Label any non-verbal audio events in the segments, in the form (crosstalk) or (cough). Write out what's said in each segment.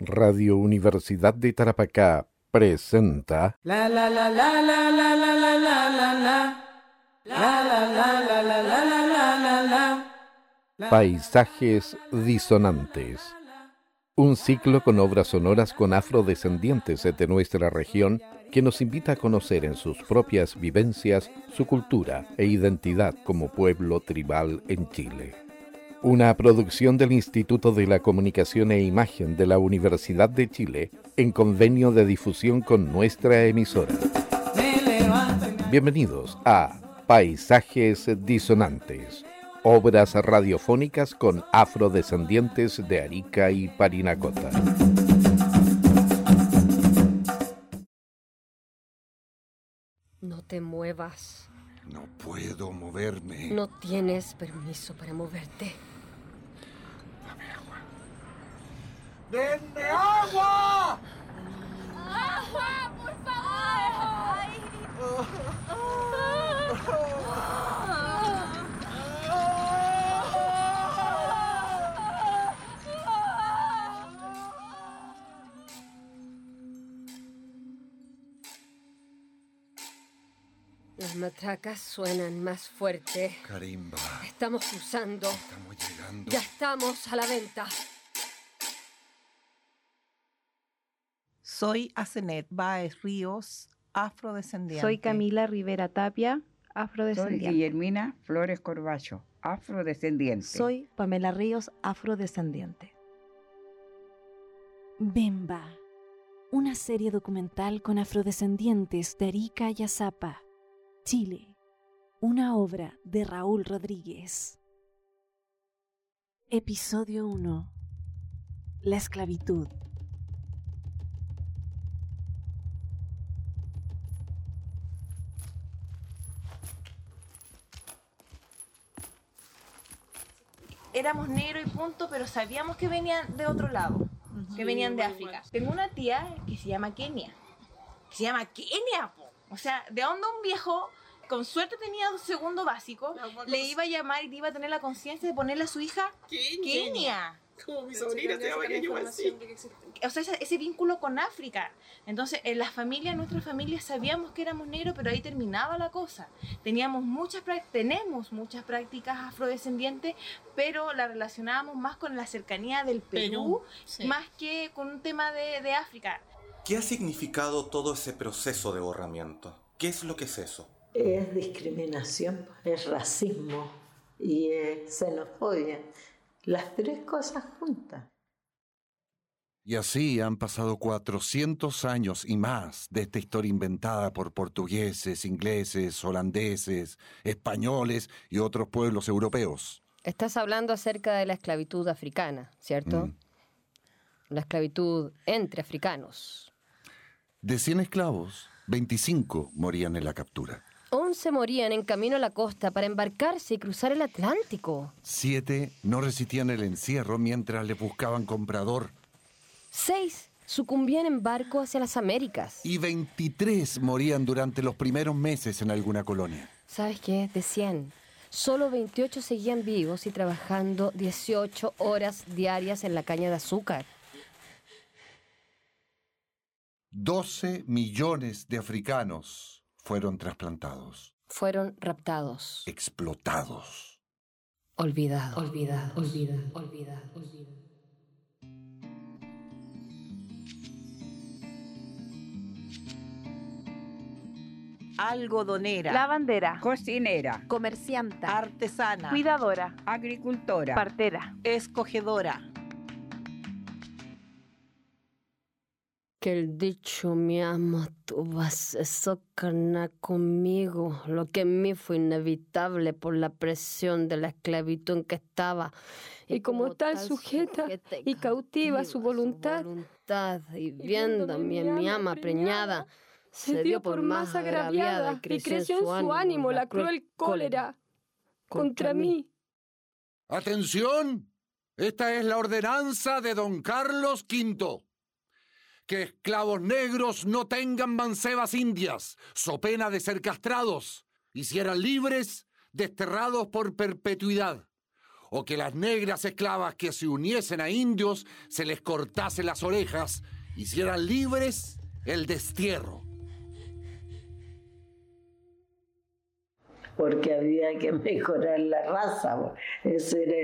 Radio Universidad de Tarapacá presenta La la la la la la la la la la la La la la la la la la la la la Paisajes Disonantes. Un ciclo con obras sonoras con afrodescendientes de nuestra región que nos invita a conocer en sus propias vivencias su cultura e identidad como pueblo tribal en Chile. Una producción del Instituto de la Comunicación e Imagen de la Universidad de Chile en convenio de difusión con nuestra emisora. Bienvenidos a Paisajes Disonantes, obras radiofónicas con afrodescendientes de Arica y Parinacota. No te muevas. No puedo moverme. No tienes permiso para moverte. ¡Denme agua! ¡Agua, por favor! Las matracas suenan más fuerte. Carimba, Estamos cruzando. estamos llegando. Ya estamos a la venta. Soy Asenet Baez Ríos, afrodescendiente. Soy Camila Rivera Tapia, Soy afrodescendiente. Guillermina Flores Corbacho, afrodescendiente. Soy Pamela Ríos, afrodescendiente. Bemba, una serie documental con afrodescendientes de Arica y Azapa, Chile, una obra de Raúl Rodríguez. Episodio 1. La esclavitud. Éramos negros y punto, pero sabíamos que venían de otro lado, que venían de África. Tengo una tía que se llama Kenia, que se llama Kenia, po. o sea, de onda un viejo, con suerte tenía segundo básico, le iba a llamar y iba a tener la conciencia de ponerle a su hija Kenia. Como mi sobrina se llama así. O sea, ese, ese vínculo con África. Entonces, en la familia, nuestra familia, sabíamos que éramos negros, pero ahí terminaba la cosa. Teníamos muchas, tenemos muchas prácticas afrodescendientes, pero la relacionábamos más con la cercanía del Perú, más que con un tema de, de África. ¿Qué ha significado todo ese proceso de borramiento? ¿Qué es lo que es eso? Es discriminación, es racismo y es xenofobia. Las tres cosas juntas. Y así han pasado 400 años y más de esta historia inventada por portugueses, ingleses, holandeses, españoles y otros pueblos europeos. Estás hablando acerca de la esclavitud africana, ¿cierto? Mm. La esclavitud entre africanos. De 100 esclavos, 25 morían en la captura. 11 morían en camino a la costa para embarcarse y cruzar el Atlántico. Siete no resistían el encierro mientras les buscaban comprador. Seis sucumbían en barco hacia las Américas. Y 23 morían durante los primeros meses en alguna colonia. ¿Sabes qué? De 100. Solo 28 seguían vivos y trabajando 18 horas diarias en la caña de azúcar. 12 millones de africanos fueron trasplantados, Fueron raptados, explotados. olvidados, olvidados, olvidados, olvidados, olvidados. Algodonera, Lavandera, Cocinera, comercianta, artesana, cuidadora, agricultora, partera. escogedora. Que el dicho mi amo tú vas a carnar conmigo, lo que en mí fue inevitable por la presión de la esclavitud en que estaba. Y, como, tal sujeta, y cautiva a su voluntad, y viéndome en mi ama preñada, se dio por más agraviada y creció en su ánimo la cruel cólera contra mí. ¡Atención! Esta es la ordenanza de don Carlos V. Que esclavos negros no tengan mancebas indias, so pena de ser castrados, y si eran libres, desterrados por perpetuidad. o que las negras esclavas que se uniesen a indios se les cortase las orejas, hicieran libres el destierro. Porque había que (laughs) mejorar la raza. Ese era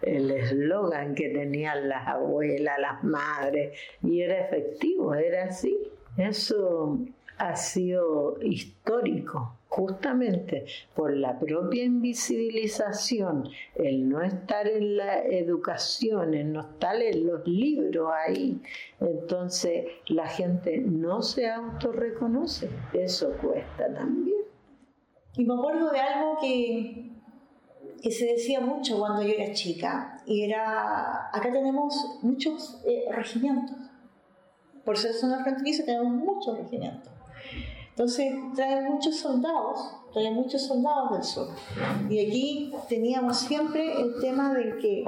el eslogan que tenían las abuelas, las madres, y era efectivo, era así. Eso ha sido histórico, justamente por la propia invisibilización, el no estar en la educación, el no estar en los libros ahí. Entonces la gente no se autorreconoce. Eso cuesta también. Y me acuerdo de algo que, que se decía mucho cuando yo era chica, y era, acá tenemos muchos eh, regimientos. Por ser zona fronteriza tenemos muchos regimientos. Entonces traen muchos soldados, traen muchos soldados del sur. Y aquí teníamos siempre el tema de que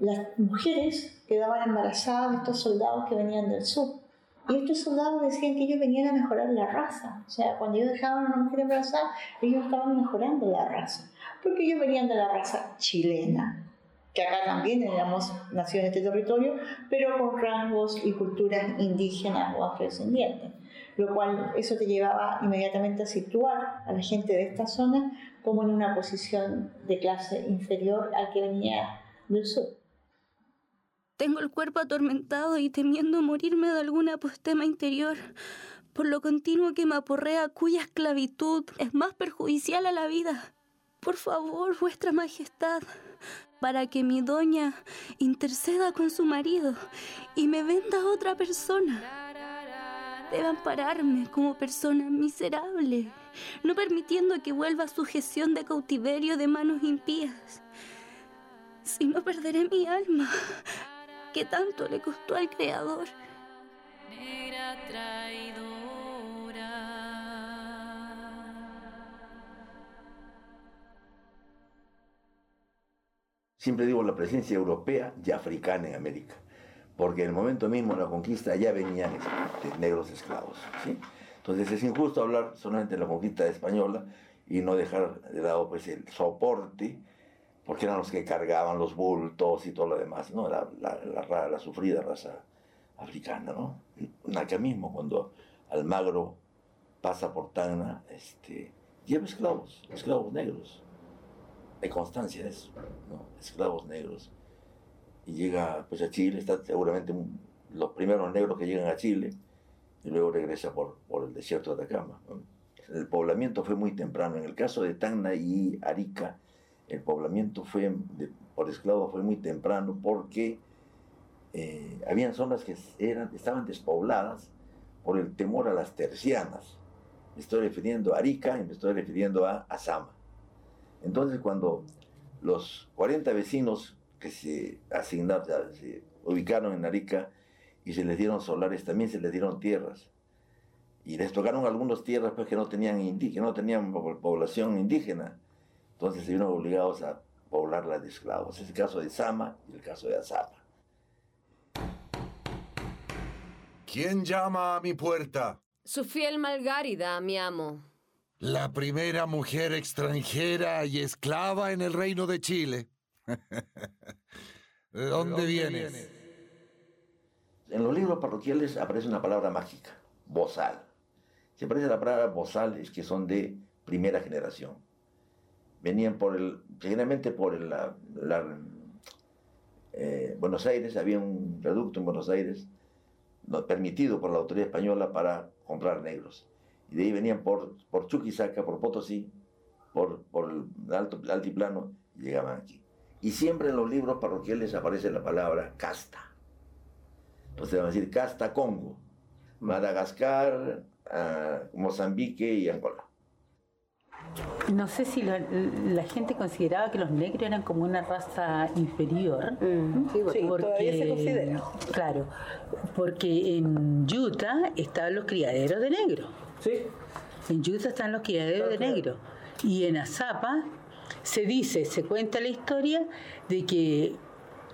las mujeres quedaban embarazadas de estos soldados que venían del sur. Y estos soldados decían que ellos venían a mejorar la raza. O sea, cuando ellos dejaban a una mujer embarazada, ellos estaban mejorando la raza. Porque ellos venían de la raza chilena, que acá también éramos nacidos en este territorio, pero con rasgos y culturas indígenas o afrodescendientes. Lo cual eso te llevaba inmediatamente a situar a la gente de esta zona como en una posición de clase inferior al que venía del sur. Tengo el cuerpo atormentado y temiendo morirme de alguna apostema interior, por lo continuo que me aporrea cuya esclavitud es más perjudicial a la vida. Por favor, vuestra majestad, para que mi doña interceda con su marido y me venda a otra persona. Debe ampararme como persona miserable, no permitiendo que vuelva a su gestión de cautiverio de manos impías. Si no perderé mi alma, que tanto le costó al Creador. Negra traidora. Siempre digo la presencia europea y africana en América, porque en el momento mismo de la conquista ya venían este, negros esclavos. ¿sí? Entonces es injusto hablar solamente de la conquista española y no dejar de lado pues, el soporte porque eran los que cargaban los bultos y todo lo demás, ¿no? La, la, la, sufrida raza africana, ¿no? Acá mismo, cuando Almagro pasa por Tacna, este, lleva esclavos, esclavos negros. Hay constancia de eso, ¿no? Esclavos negros. Y llega pues a Chile, está seguramente los primeros negros que llegan a Chile, y luego regresa por, por el desierto de Atacama. El poblamiento fue muy temprano. En el caso de Tacna y Arica, el poblamiento fue por esclavos fue muy temprano porque eh, habían zonas que eran, estaban despobladas por el temor a las tercianas. Me estoy refiriendo a Arica y me estoy refiriendo a Azama. Entonces cuando los 40 vecinos que se asignaron, se ubicaron en Arica y se les dieron solares, también se les dieron tierras. Y les tocaron algunas tierras pues, que no tenían, que no tenían población indígena entonces se vieron obligados a poblarla de esclavos. Es el caso de Sama y el caso de Azapa. ¿Quién llama a mi puerta? Su fiel Malgárida, mi amo. La primera mujer extranjera y esclava en el reino de Chile. (laughs) ¿De dónde, vienes? En los libros parroquiales aparece una palabra mágica, bozal. Si aparece la palabra bozal es que son de primera generación venían por el, generalmente por el, la, eh, Buenos Aires, había un reducto en Buenos Aires no, permitido por la autoridad española para comprar negros. Y de ahí venían por, por Chuquisaca, por Potosí, por, por el alto, altiplano, y llegaban aquí. Y siempre en los libros parroquiales aparece la palabra casta. Entonces van a decir casta Congo, Madagascar, ah, Mozambique y Angola. No sé si la, gente consideraba que los negros eran como una raza inferior. Mm, sí, porque, todavía se considera. Claro, porque en Utah estaban los criaderos de negros. Sí. En Utah están los criaderos de negros. Y en Azapa se dice, se cuenta la historia de que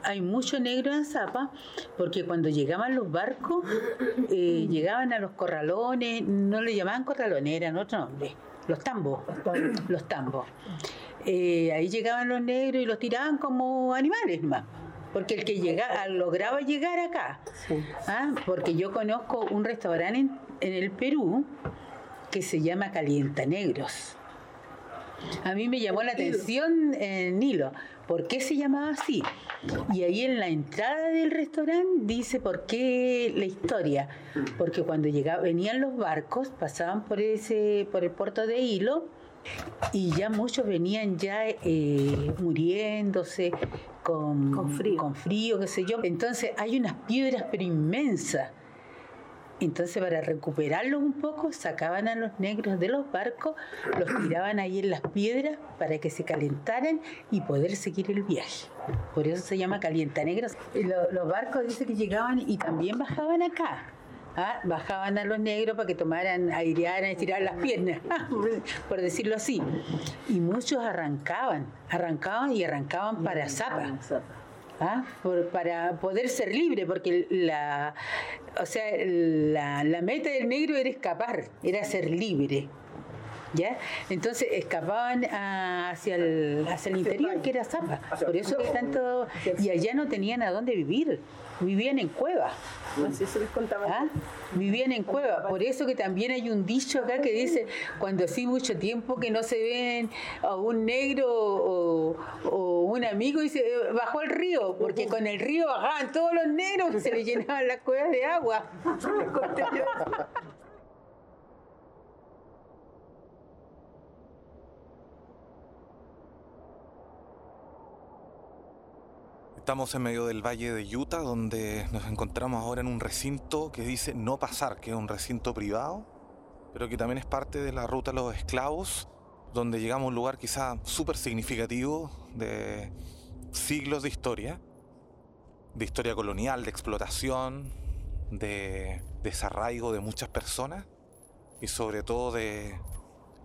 hay mucho negro en Azapa porque cuando llegaban los barcos, eh, llegaban a los corralones, no le llamaban corralones, eran otro nombre los tambos, los tambos. eh, ahí llegaban los negros y los tiraban como animales más. Porque el que llegaba, lograba llegar acá. ¿ah? Porque yo conozco un restaurante en, en el Perú que se llama Calienta Negros. A mí me llamó la atención el Nilo. ¿Por qué se llamaba así? Y ahí en la entrada del restaurante dice por qué la historia. Porque cuando llegaba, venían los barcos, pasaban por ese, por el puerto de Hilo, y ya muchos venían ya eh, muriéndose con, con, frío. con frío, qué sé yo. Entonces hay unas piedras pero inmensas entonces para recuperarlos un poco sacaban a los negros de los barcos, los tiraban ahí en las piedras para que se calentaran y poder seguir el viaje. Por eso se llama calienta negros. Los, barcos dice que llegaban y también bajaban acá. ¿ah? Bajaban a los negros para que tomaran, airearan, estirar las piernas, (laughs) por decirlo así. Y muchos arrancaban, arrancaban y arrancaban para Zapa. ¿Ah? para poder ser libre, porque la, o sea, la, la meta del negro era escapar, era ser libre. ¿Ya? Entonces escapaban hacia el, hacia el interior, que era Zapa. Por eso que tanto. Y allá no tenían a dónde vivir. Vivían en cuevas. Se. ¿Ah? Vivían en cuevas. Por eso que también hay un dicho acá que dice: cuando así mucho tiempo que no se ven a un negro o, o un amigo, dice, bajó el río, porque con el río bajaban todos los negros y se le (laughs) llenaban las cuevas de agua. Estamos en medio del valle de Utah, donde nos encontramos ahora en un recinto que dice no pasar, que es un recinto privado, pero que también es parte de la ruta de los esclavos, donde llegamos a un lugar quizá súper significativo de siglos de historia, de historia colonial, de explotación, de desarraigo de muchas personas y sobre todo de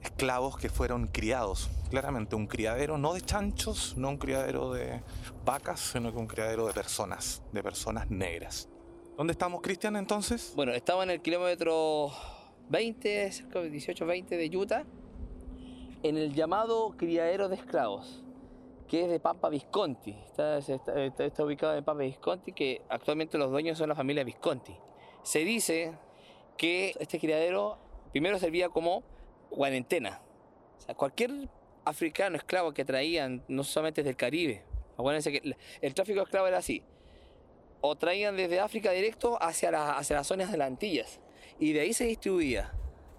esclavos que fueron criados. Claramente un criadero no de chanchos, no un criadero de vacas, sino que un criadero de personas, de personas negras. ¿Dónde estamos, Cristian, entonces? Bueno, estamos en el kilómetro 20, cerca de 18-20 de Utah, en el llamado criadero de esclavos, que es de Papa Visconti. Está, está, ubicado en Papa Visconti, que actualmente los dueños son la familia Visconti. Se dice que este criadero primero servía como cuarentena. O sea, cualquier africano esclavo que traían, no solamente del Caribe, acuérdense que el tráfico de esclavos era así. O traían desde África directo hacia, hacia las zonas de las Antillas. Y de ahí se distribuía.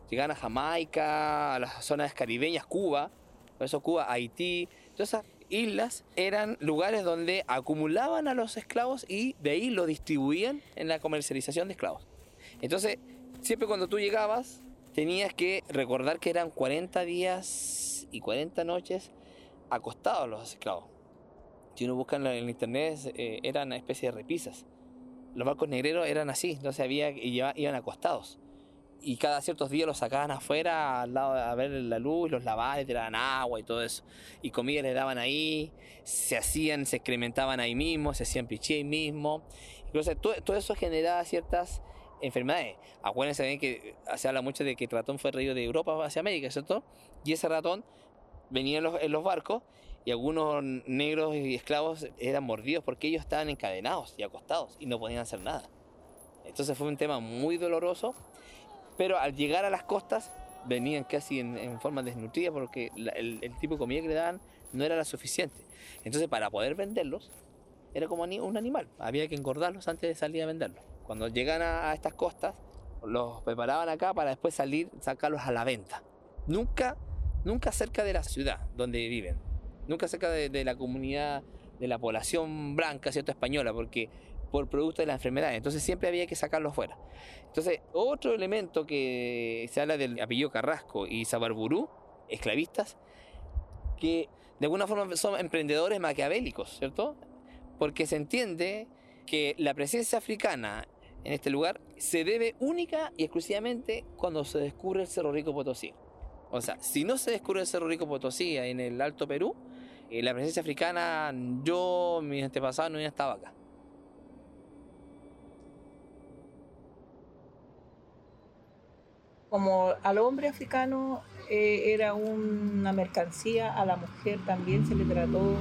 Llegaban a Jamaica, a las zonas caribeñas, Cuba, por eso Cuba, Haití. Todas esas islas eran lugares donde acumulaban a los esclavos y de ahí los distribuían en la comercialización de esclavos. Entonces, siempre cuando tú llegabas, tenías que recordar que eran 40 días y 40 noches acostados los esclavos. Si uno busca en, internet, eh, eran una especie de repisas. Los barcos negreros eran así, entonces había, iban acostados. Y cada ciertos días los sacaban afuera al lado a ver la luz, los lavaban, le tiraban agua y todo eso. Y comida les daban ahí, se hacían, se excrementaban ahí mismo, se hacían piché ahí mismo. Entonces todo, todo eso generaba ciertas enfermedades. Acuérdense bien que se habla mucho de que el ratón fue traído de Europa hacia América, ¿cierto? Y ese ratón venía en los, en los barcos y algunos negros y esclavos eran mordidos porque ellos estaban encadenados y acostados y no podían hacer nada. Entonces fue un tema muy doloroso, pero al llegar a las costas venían casi en, forma desnutrida porque el, el, tipo de comida que le daban no era la suficiente. Entonces para poder venderlos era como un animal, había que engordarlos antes de salir a venderlos. Cuando llegan a, estas costas, los preparaban acá para después salir, sacarlos a la venta. Nunca, nunca cerca de la ciudad donde viven. Nunca cerca de, la comunidad, de la población blanca, ¿cierto? Española, porque por producto de la enfermedad. Entonces siempre había que sacarlos fuera. Entonces, otro elemento que se habla del apellido Carrasco y Sabarburú, esclavistas, que de alguna forma son emprendedores maquiavélicos, ¿cierto? Porque se entiende que la presencia africana en este lugar se debe única y exclusivamente cuando se descubre el Cerro Rico Potosí. O sea, si no se descubre el Cerro Rico Potosí en el Alto Perú, eh, la presencia africana, yo, mis antepasados, no estaba acá. Como al hombre africano eh, era una mercancía, a la mujer también se le trató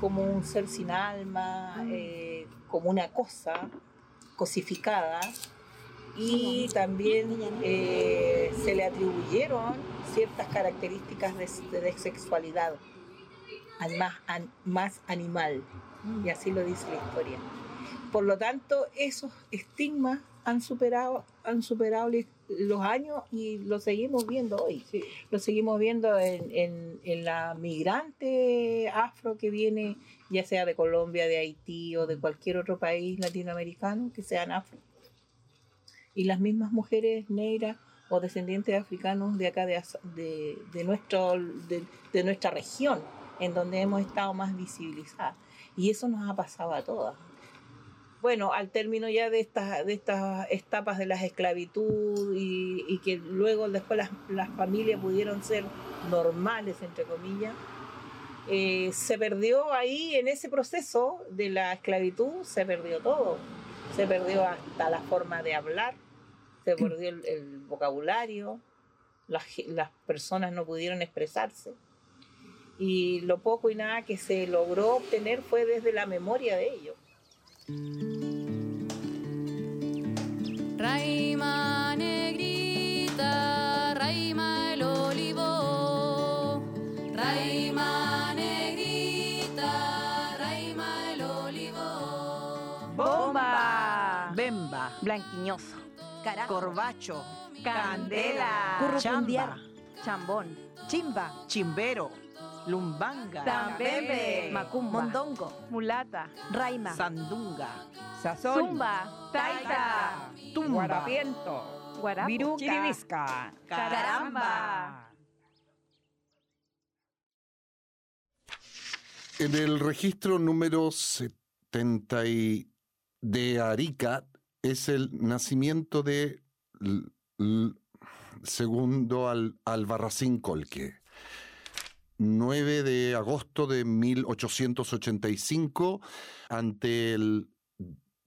como un ser sin alma, eh, como una cosa cosificada y también eh, se le atribuyeron ciertas características de, de sexualidad al más, más animal, y así lo dice la historia. Por lo tanto, esos estigmas han superado, han superado los años y lo seguimos viendo hoy. Lo seguimos viendo en, en, la migrante afro que viene, ya sea de Colombia, de Haití o de cualquier otro país latinoamericano que sean afro. Y las mismas mujeres negras o descendientes africanos de acá, de, de, nuestro, de, de nuestra región, en donde hemos estado más visibilizadas. Y eso nos ha pasado a todas bueno, al término ya de estas, de estas etapas de la esclavitud y, que luego después las, familias pudieron ser normales, entre comillas, eh, se perdió ahí en ese proceso de la esclavitud, se perdió todo. Se perdió hasta la forma de hablar, se perdió el, vocabulario, las, las personas no pudieron expresarse. Y lo poco y nada que se logró obtener fue desde la memoria de ellos. Raima negrita, raima el olivo. Raima negrita, raima el olivo. Bomba, bemba, blanquiñoso, corbacho, candela, chamba, chambón, chimba, chimbero Lumbanga, Tambebe, Macumba, Mondongo, Mulata, Raima, Sandunga, Sazón, Zumba, Taita, Tumba, Guarapiento, Guarapo, Viruca, Chiribisca, Caramba. En el registro número 70 de Arica es el nacimiento de segundo al, Albarracín Colque. 9 de agosto de 1885, ante el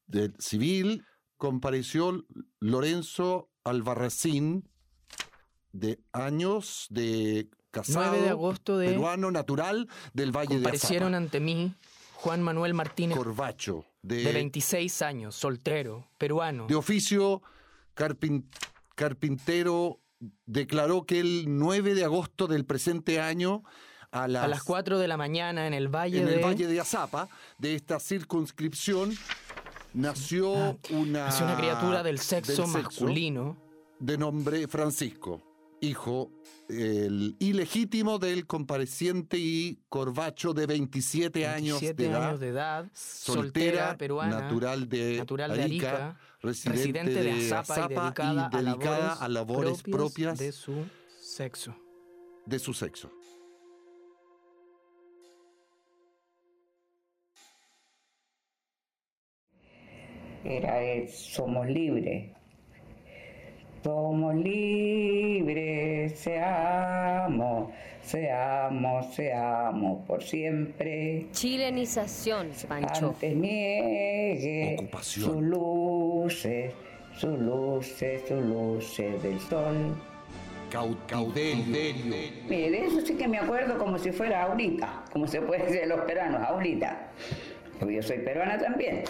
del civil, compareció Lorenzo Albarracín, de años de casado, de agosto de... peruano natural del Valle de Comparecieron ante mí Juan Manuel Martínez Corbacho, de, 26 años, soltero, peruano. De oficio carpintero declaró que el 9 de agosto del presente año a las, a las 4 de la mañana en el valle en de... el valle de Azapa, de esta circunscripción, nació Ah, una... nació una criatura del sexo masculino. De nombre Francisco, hijo el ilegítimo del compareciente y corbacho de 27, años, de, edad, años de edad, soltera, peruana, natural de, natural de Arica, Arica, residente, de de Azapa, Azapa y dedicada, y dedicada a labores, a labores propias, de su sexo. De su sexo. Era el Somos libres. Somos libres, seamos, seamos, seamos por siempre. Chilenización, Pancho. Antes niegue Ocupación. sus luces, sus luces, sus luces del sol. Cautiverio. Mire, de eso sí que me acuerdo como si fuera ahorita, como se puede decir los peruanos, ahorita. Porque yo soy peruana también.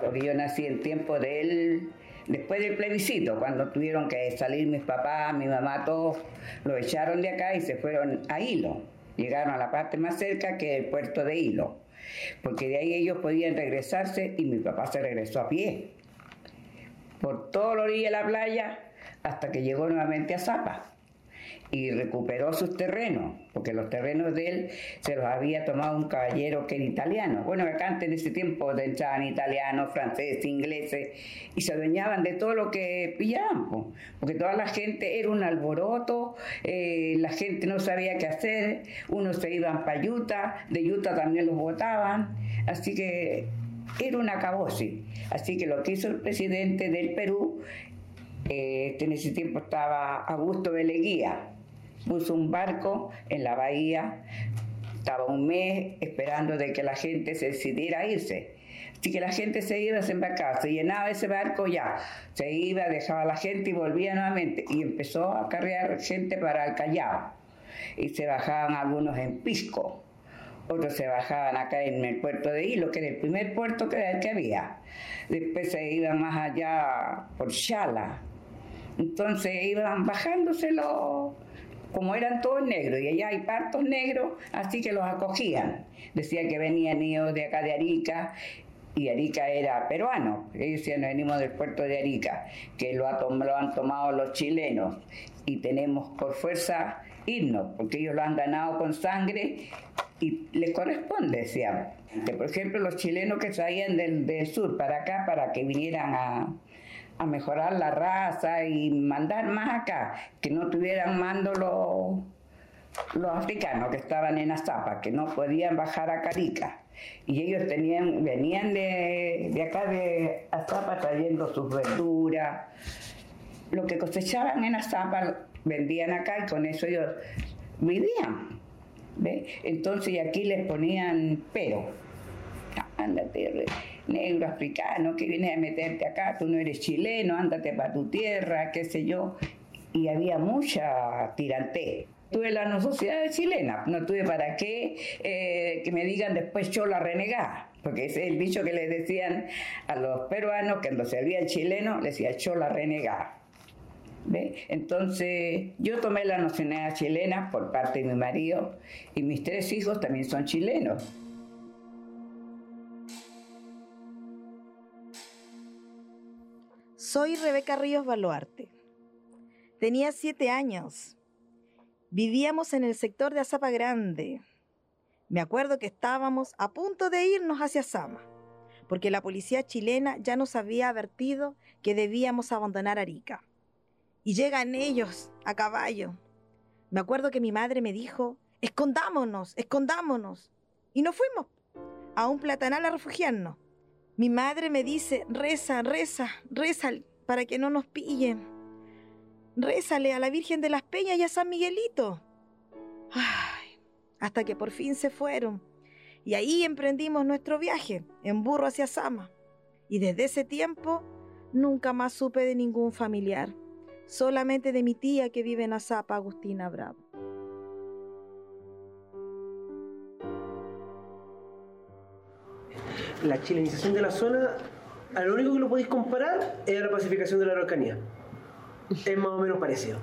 Porque yo nací en tiempo del, después del plebiscito, cuando tuvieron que salir mis papás, mi mamá, todos lo echaron de acá y se fueron a Hilo. Llegaron a la parte más cerca que el puerto de Hilo. Porque de ahí ellos podían regresarse y mi papá se regresó a pie. Por toda la orilla de la playa hasta que llegó nuevamente a Zapa y recuperó sus terrenos, porque los terrenos de él se los había tomado un caballero que era italiano. Bueno, acá antes de ese tiempo entraban italianos, franceses, ingleses, y se adueñaban de todo lo que pillaban, po, porque toda la gente era un alboroto, eh, la gente no sabía qué hacer, unos se iban para Utah, de Utah también los votaban, así que era un acabose. Así que lo que hizo el presidente del Perú eh, en ese tiempo estaba Augusto Beleguía, puso un barco en la bahía, estaba un mes esperando de que la gente se decidiera irse. Así que la gente se iba, se embarcaba, se llenaba ese barco ya, se iba, dejaba a la gente y volvía nuevamente. Y empezó a cargar gente para el Callao. Y se bajaban algunos en Pisco, otros se bajaban acá en el puerto de Hilo, que era el primer puerto que, que había. Después se iban más allá por Chala. Entonces iban bajándoselo como eran todos negros, y allá hay partos negros, así que los acogían. Decía que venían ellos de acá de Arica, y Arica era peruano, ellos decían, venimos del puerto de Arica, que lo, han tomado los chilenos, y tenemos por fuerza irnos, porque ellos lo han ganado con sangre y les corresponde, decían. Por ejemplo, los chilenos que del, del sur para acá, para que vinieran a, a mejorar la raza y mandar más acá, que no tuvieran mando los, los africanos que estaban en Azapa, que no podían bajar a Carica. Y ellos tenían, venían de, de acá de Azapa trayendo sus verduras. Lo que cosechaban en Azapa vendían acá y con eso ellos vivían. Entonces aquí les ponían pero. Ándate, negro africano que viene a meterte acá, tú no eres chileno, ándate para tu tierra, qué sé yo. Y había mucha tirante. Tuve la no sociedad chilena, no tuve para qué eh, que me digan después chola renegada, porque ese es el bicho que les decían a los peruanos cuando se había el chileno, les decía chola renegada. ¿Ve? Entonces yo tomé la nacionalidad chilena por parte de mi marido y mis tres hijos también son chilenos. Soy Rebeca Ríos Baluarte. Tenía siete años. Vivíamos en el sector de Azapa Grande. Me acuerdo que estábamos a punto de irnos hacia Sama, porque la policía chilena ya nos había advertido que debíamos abandonar Arica. Y llegan ellos a caballo. Me acuerdo que mi madre me dijo, escondámonos, escondámonos. Y nos fuimos a un platanal a refugiarnos. Mi madre me dice, reza, reza, reza para que no nos pillen. Rézale a la Virgen de las Peñas y a San Miguelito. Ay, hasta que por fin se fueron. Y ahí emprendimos nuestro viaje, en burro hacia Sama. Y desde ese tiempo nunca más supe de ningún familiar, solamente de mi tía que vive en Azapa, Agustina Bravo. La chilenización de la zona, a lo único que lo podéis comparar es a la pacificación de la Araucanía. Es más o menos parecido.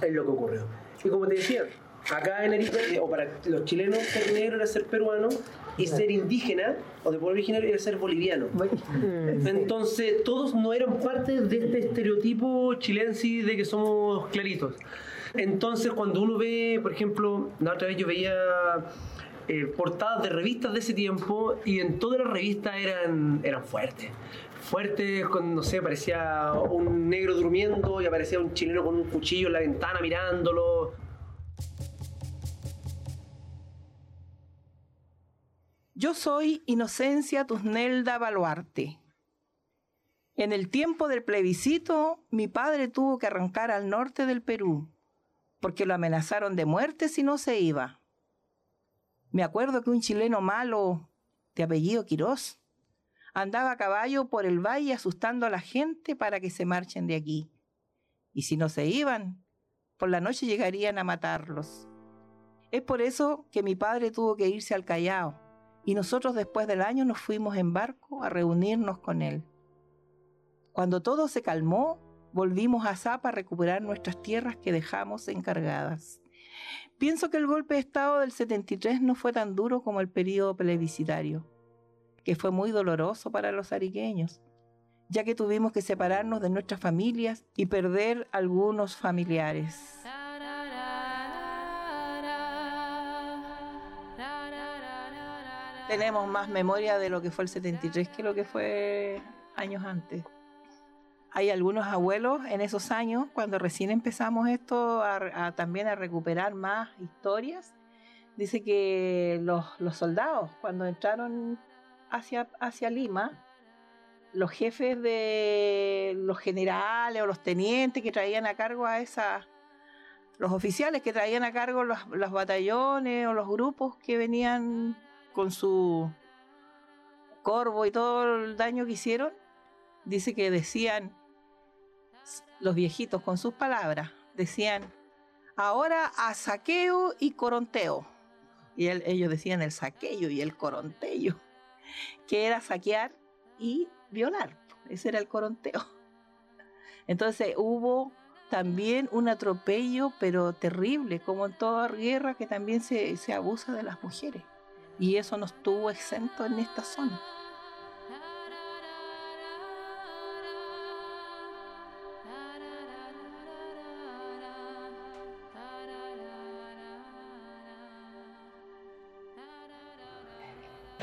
Es lo que ocurrió. Y como te decía, acá en Arica, o para los chilenos, ser negro era ser peruano y ser indígena o de pueblo originario era ser boliviano. Entonces, todos no eran parte de este estereotipo chilense de que somos claritos. Entonces, cuando uno ve, por ejemplo, la otra vez yo veía eh, portadas de revistas de ese tiempo y en todas las revistas eran, eran fuertes. Fuertes, con, no sé, aparecía un negro durmiendo y aparecía un chileno con un cuchillo en la ventana mirándolo. Yo soy Inocencia Tusnelda Baluarte. En el tiempo del plebiscito, mi padre tuvo que arrancar al norte del Perú, porque lo amenazaron de muerte si no se iba. Me acuerdo que un chileno malo, de apellido Quirós, andaba a caballo por el valle asustando a la gente para que se marchen de aquí. Y si no se iban, por la noche llegarían a matarlos. Es por eso que mi padre tuvo que irse al Callao y nosotros después del año nos fuimos en barco a reunirnos con él. Cuando todo se calmó, volvimos a Zapa a recuperar nuestras tierras que dejamos encargadas. Pienso que el golpe de Estado del 73 no fue tan duro como el periodo plebiscitario, que fue muy doloroso para los ariqueños, ya que tuvimos que separarnos de nuestras familias y perder algunos familiares. Tenemos más memoria de lo que fue el 73 que lo que fue años antes hay algunos abuelos en esos años, cuando recién empezamos esto, a, también a recuperar más historias, dice que los, soldados, cuando entraron hacia, Lima, los jefes de los generales o los tenientes que traían a cargo a esas, los oficiales que traían a cargo los batallones o los grupos que venían con su Corvo y todo el daño que hicieron, dice que decían los viejitos con sus palabras, decían, ahora a saqueo y coronteo. Y ellos decían el saqueo y el coronteo, que era saquear y violar. Ese era el coronteo. Entonces hubo también un atropello, pero terrible, como en toda guerra que también se, se abusa de las mujeres. Y eso no estuvo exento en esta zona.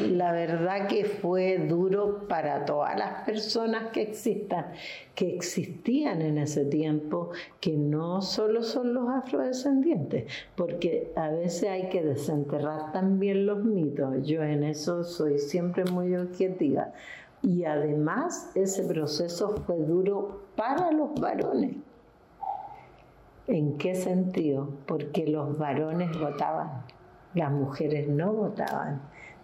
La verdad que fue duro para todas las personas que existan, que existían en ese tiempo, que no solo son los afrodescendientes, porque a veces hay que desenterrar también los mitos. Yo en eso soy siempre muy objetiva. Y además ese proceso fue duro para los varones. ¿En qué sentido? Porque los varones votaban, las mujeres no votaban.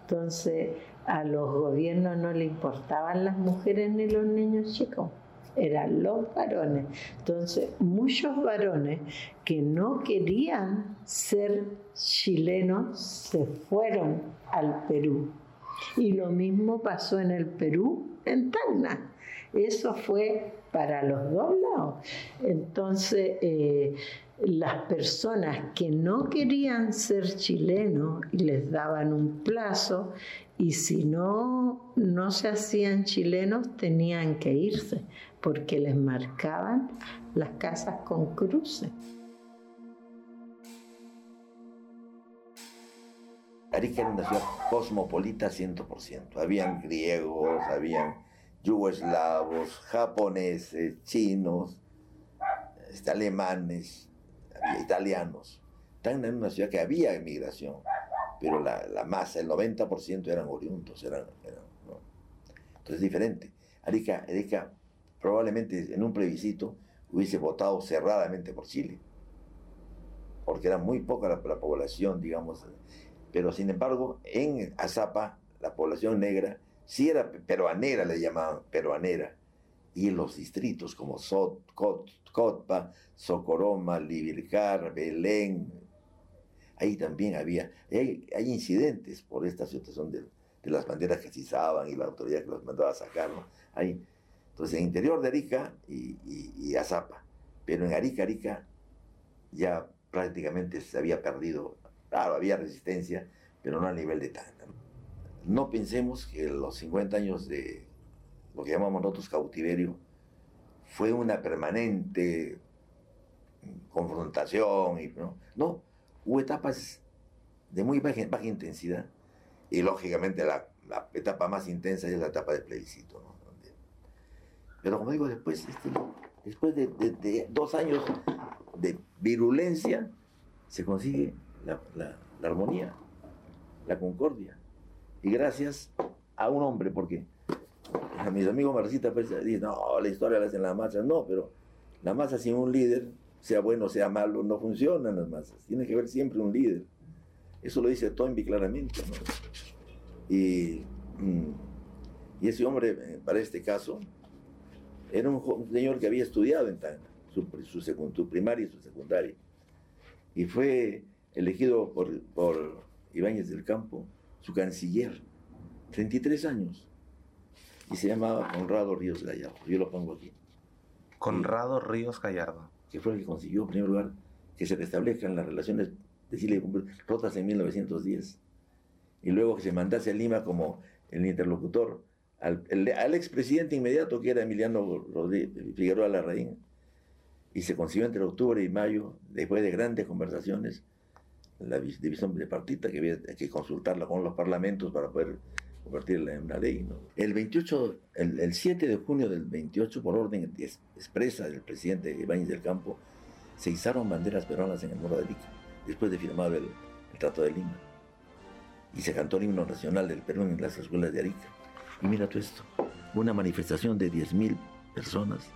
Entonces a los gobiernos no le importaban las mujeres ni los niños chicos, eran los varones. Entonces muchos varones que no querían ser chilenos se fueron al Perú. Y lo mismo pasó en el Perú, en Tacna. Eso fue para los dos lados. Entonces, eh, las personas que no querían ser chilenos y les daban un plazo y si no no se hacían chilenos tenían que irse porque les marcaban las casas con cruces. Arica era una ciudad cosmopolita 100%. Habían griegos, habían yugoslavos, japoneses, chinos, este, alemanes, italianos. Están en una ciudad que había emigración, pero la, la masa, el 90% eran oriundos, eran, entonces es diferente. Arica, probablemente en un plebiscito hubiese votado cerradamente por Chile, porque era muy poca la, la población, digamos, pero sin embargo en Azapa la población negra sí era peruanera, le llamaban peruanera, y los distritos como Sot, Cot, Cotpa, Socoroma, Libilcar, Belén. Ahí también había, hay, hay incidentes por esta situación de, las banderas que se izaban y la autoridad que los mandaba a sacar. Hay, entonces, en interior de Arica y, Azapa. Pero en Arica, Arica ya prácticamente se había perdido. Claro, había resistencia, pero no a nivel de Tacna. No pensemos que los 50 años de lo que llamamos nosotros cautiverio fue una permanente confrontación. Y, ¿no? no, hubo etapas de muy baja, baja intensidad y lógicamente la, la, etapa más intensa es la etapa del plebiscito. ¿no? Pero como digo, después, este, después de, de, de, dos años de virulencia, se consigue la, la, la armonía, la concordia. Y gracias a un hombre, porque a mis amigos marxistas pues, dicen, no, la historia la hacen las masas. No, pero la masa sin un líder, sea bueno o sea malo, no funcionan las masas. Tiene que haber siempre un líder. Eso lo dice Toynbee claramente. ¿no? Y, y, ese hombre, eh, para este caso, era un, un señor que había estudiado en Tacna, su, su, su, primaria y su secundaria. Y fue elegido por, por Ibáñez del Campo, su canciller, 33 años y se llamaba Conrado Ríos Gallardo. Yo lo pongo aquí. Conrado Ríos Gallardo. Que fue el que consiguió, en primer lugar, que se restablezcan las relaciones de Chile y rotas en 1910. Y luego que se mandase a Lima como el interlocutor al, el, al expresidente inmediato, que era Emiliano Rodríguez, Figueroa Larraín. Y se consiguió entre octubre y mayo, después de grandes conversaciones, la división bipartita, que había que consultarla con los parlamentos para poder convertirla en una ley. ¿no? El 28, el, el, 7 de junio del 28, por orden expresa del presidente Ibáñez del Campo, se izaron banderas peruanas en el Muro de Arica, después de firmar el, el, Trato de Lima. Y se cantó el himno nacional del Perú en las escuelas de Arica. Y mira tú esto, una manifestación de 10.000 personas,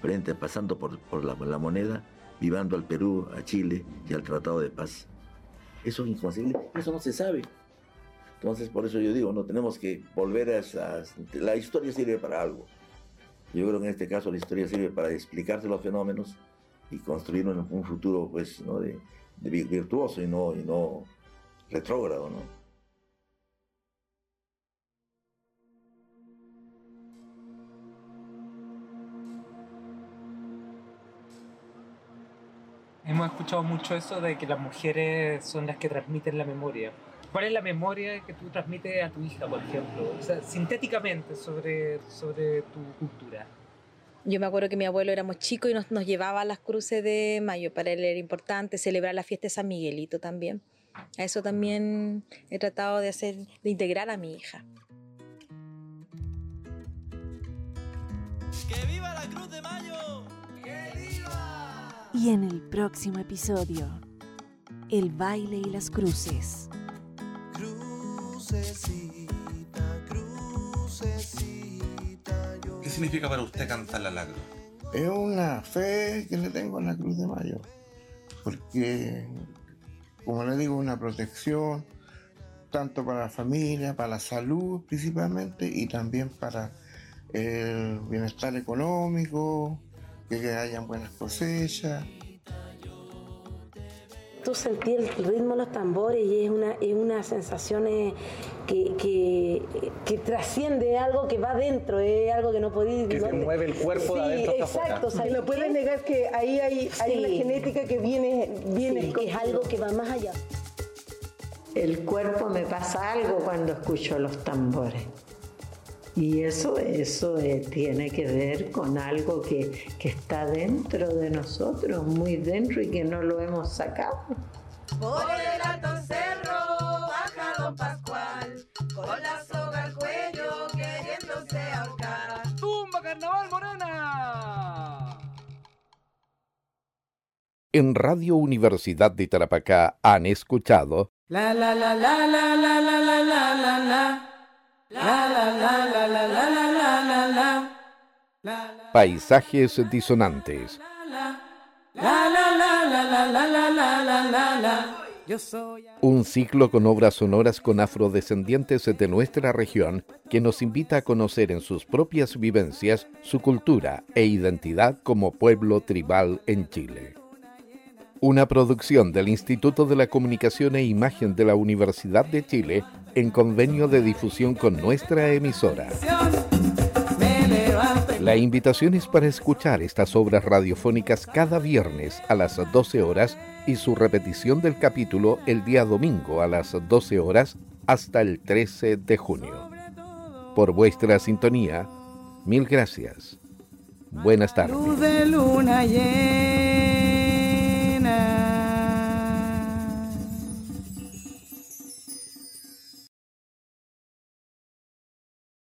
frente, pasando por, por la moneda, vivando al Perú, a Chile y al Tratado de Paz. Eso es inconcebible, eso no se sabe. Entonces, por eso yo digo, no tenemos que volver a esas... La historia sirve para algo. Yo creo que en este caso la historia sirve para explicarse los fenómenos y construir un, futuro pues, ¿no? de, virtuoso y no, y no retrógrado. Hemos escuchado mucho eso de que las mujeres son las que transmiten la memoria. ¿Cuál es la memoria que tú transmites a tu hija, por ejemplo? O sea, sintéticamente sobre, sobre tu cultura. Yo me acuerdo que mi abuelo éramos chicos y nos, nos llevaba a las cruces de mayo. Para él era importante celebrar la fiesta de San Miguelito también. A eso también he tratado de hacer, de integrar a mi hija. ¡Que viva la Cruz de Mayo! ¡Que viva! Y en el próximo episodio, el baile y las cruces. Crucecita, crucecita, yo... ¿Qué significa para usted cantar la lagro? Es una fe que le tengo a la Cruz de Mayo, porque, como le digo, una protección tanto para la familia, para la salud principalmente, y también para el bienestar económico, que hayan buenas cosechas. Tú sentís el ritmo de los tambores y es una, es una sensación eh, que, que, que trasciende algo que va dentro, es algo que no podéis... Que no, se mueve el cuerpo de sí, adentro hacia exacto, afuera. ¿sabes No puedes negar que ahí hay, hay Sí. una genética que viene, viene Sí, que es algo que va más allá. El cuerpo me pasa algo cuando escucho los tambores. Y eso, eso eh, tiene que ver con algo que, que está dentro de nosotros, muy dentro y que no lo hemos sacado. Por el alto cerro baja don Pascual, con la soga al cuello queriéndose ahorcar. ¡Tumba Carnaval Morena! En Radio Universidad de Tarapacá han escuchado La la la la la la la la la la Paisajes disonantes. Un ciclo con obras sonoras con afrodescendientes de nuestra región que nos invita a conocer en sus propias vivencias su cultura e identidad como pueblo tribal en Chile. Una producción del Instituto de la Comunicación e Imagen de la Universidad de Chile en convenio de difusión con nuestra emisora. La invitación es para escuchar estas obras radiofónicas cada viernes a las 12 horas y su repetición del capítulo el día domingo a las 12 horas hasta el 13 de junio. Por vuestra sintonía, mil gracias. Buenas tardes.